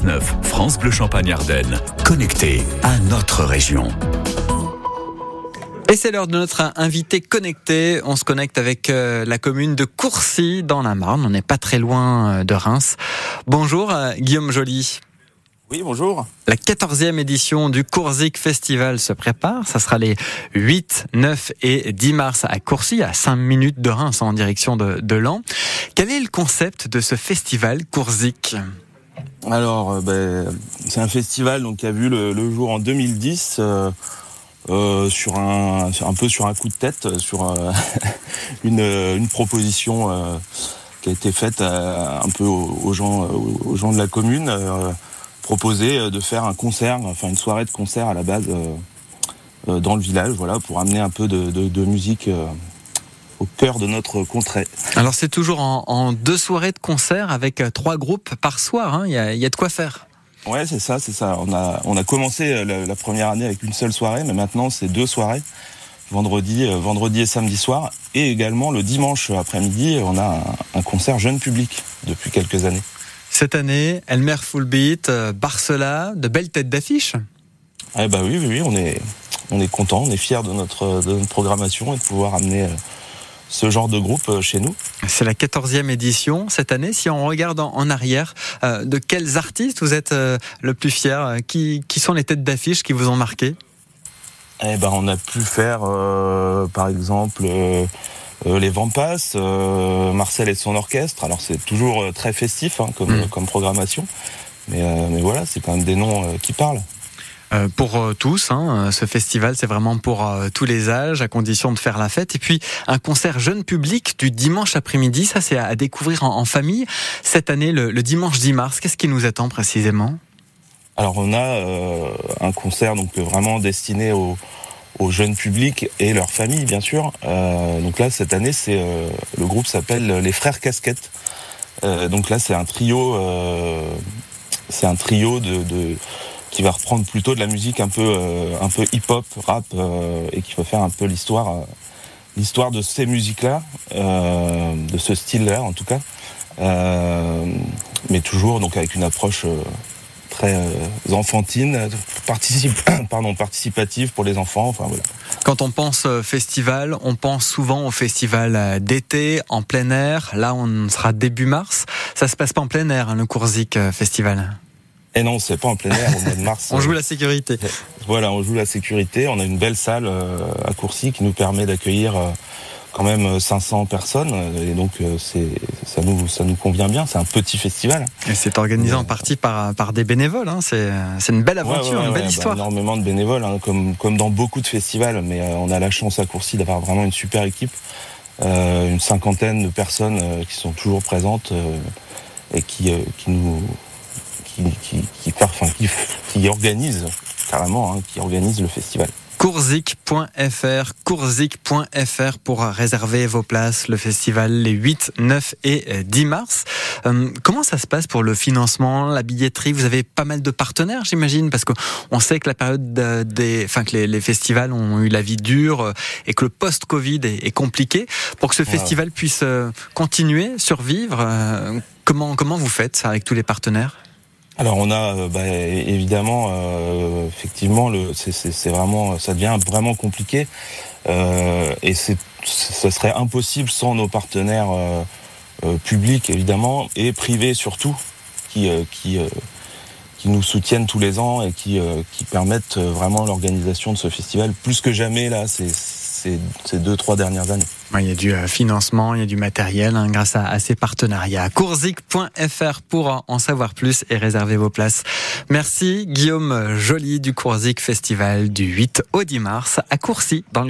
6-9, France Bleu Champagne-Ardenne. Connecté à notre région. Et c'est l'heure de notre invité connecté. On se connecte avec euh, la commune de Courcy dans la Marne. On n'est pas très loin euh, de Reims. Bonjour euh, Guillaume Joly. Oui, bonjour. La 14e édition du Coursic Festival se prépare. Ça sera les 8, 9 et 10 mars à Courcy, à 5 minutes de Reims en direction de, de Lan. Quel est le concept de ce festival Coursic Alors, ben, c'est un festival donc, qui a vu le, jour en 2010. Euh, euh, sur un, un peu sur un coup de tête, sur euh, une, une, proposition euh, qui a été faite un peu aux, gens, aux gens de la commune, proposer de faire un concert, enfin une soirée de concert à la base dans le village, voilà, pour amener un peu de musique au cœur de notre contrée. Alors c'est toujours en, en, deux soirées de concert avec trois groupes par soir, hein. il, y a, il y a de quoi faire. Ouais, c'est ça, c'est ça. On a, on a commencé la, la, première année avec une seule soirée, mais maintenant c'est deux soirées, vendredi, euh, vendredi et samedi soir, et également le dimanche après-midi, on a un, un, concert jeune public depuis quelques années. Cette année, Elmer Full Beat, euh, Barcela, de belles têtes d'affiche. Eh bah oui, oui, oui, on est, on est content, on est fiers de notre, de notre programmation et de pouvoir amener. Euh, ce genre de groupe euh, chez nous. C'est la 14e édition cette année. Si on regarde en, arrière, euh, de quels artistes vous êtes euh, le plus fier qui, qui, sont les têtes d'affiche qui vous ont marqué? Eh ben, On a pu faire, euh, par exemple, les Vampas, Marcel et son orchestre. Alors c'est toujours très festif hein, comme, mmh. comme programmation. Mais, mais voilà, c'est quand même des noms qui parlent. Euh, pour euh, tous. Hein. Ce festival, c'est vraiment pour euh, tous les âges, à condition de faire la fête. Et puis, un concert jeune public du dimanche après-midi, ça c'est à découvrir en, famille. Cette année, le, dimanche 10 mars, qu'est-ce qui nous attend précisément? Alors, on a euh, un concert donc vraiment destiné aux, aux jeunes publics et leurs familles, bien sûr. Euh, donc là, cette année, c'est le groupe s'appelle les Frères Casquettes. donc là, c'est un trio, c'est un trio de qui va reprendre plutôt de la musique un peu euh, un peu hip hop rap euh, et qui va faire un peu l'histoire euh, l'histoire de ces musiques là de ce style là en tout cas mais toujours donc avec une approche très enfantine participe pardon participative pour les enfants enfin voilà quand on pense festival, on pense souvent au festival d'été en plein air. Là, on sera début mars. Ça se passe pas en plein air, hein, le Coursic Festival. Et non, c'est pas en plein air au mois de mars. on joue la sécurité. Voilà, on joue la sécurité. On a une belle salle euh, à Courcy qui nous permet d'accueillir euh, quand même 500 personnes. Et donc, euh, c'est ça nous ça nous convient bien. C'est un petit festival. Et c'est organisé en partie par par des bénévoles. Hein. C'est c'est une belle aventure, ouais, ouais, une belle ouais, histoire. Bah, énormément de bénévoles, hein, comme comme dans beaucoup de festivals. Mais on a la chance à Courcy d'avoir vraiment une super équipe, une cinquantaine de personnes qui sont toujours présentes et qui qui nous qui, qui, qui, enfin, qui, qui organise carrément, hein, qui organise le festival. Coursic.fr pour réserver vos places, le festival les 8, 9 et 10 mars. Euh, comment ça se passe pour le financement, la billetterie? Vous avez pas mal de partenaires, j'imagine, parce qu'on sait que la période des, enfin que les, les, festivals ont eu la vie dure euh, et que le post-Covid est, est, compliqué. Pour que ce festival puisse euh, continuer, survivre, euh, comment comment vous faites ça avec tous les partenaires? Alors on a bah, évidemment euh, effectivement c'est vraiment ça devient vraiment compliqué. Euh, et c'est ce serait impossible sans nos partenaires euh, euh, publics évidemment et privés surtout qui euh, qui qui nous soutiennent tous les ans et qui qui permettent vraiment l'organisation de ce festival. Plus que jamais là c'est ces, deux, trois dernières années. Il y a du financement, il y a du matériel hein, grâce à, à, ces partenariats. Coursic.fr pour en savoir plus et réserver vos places. Merci Guillaume Joly du Coursic Festival du 8 au 10 mars à Courcy dans le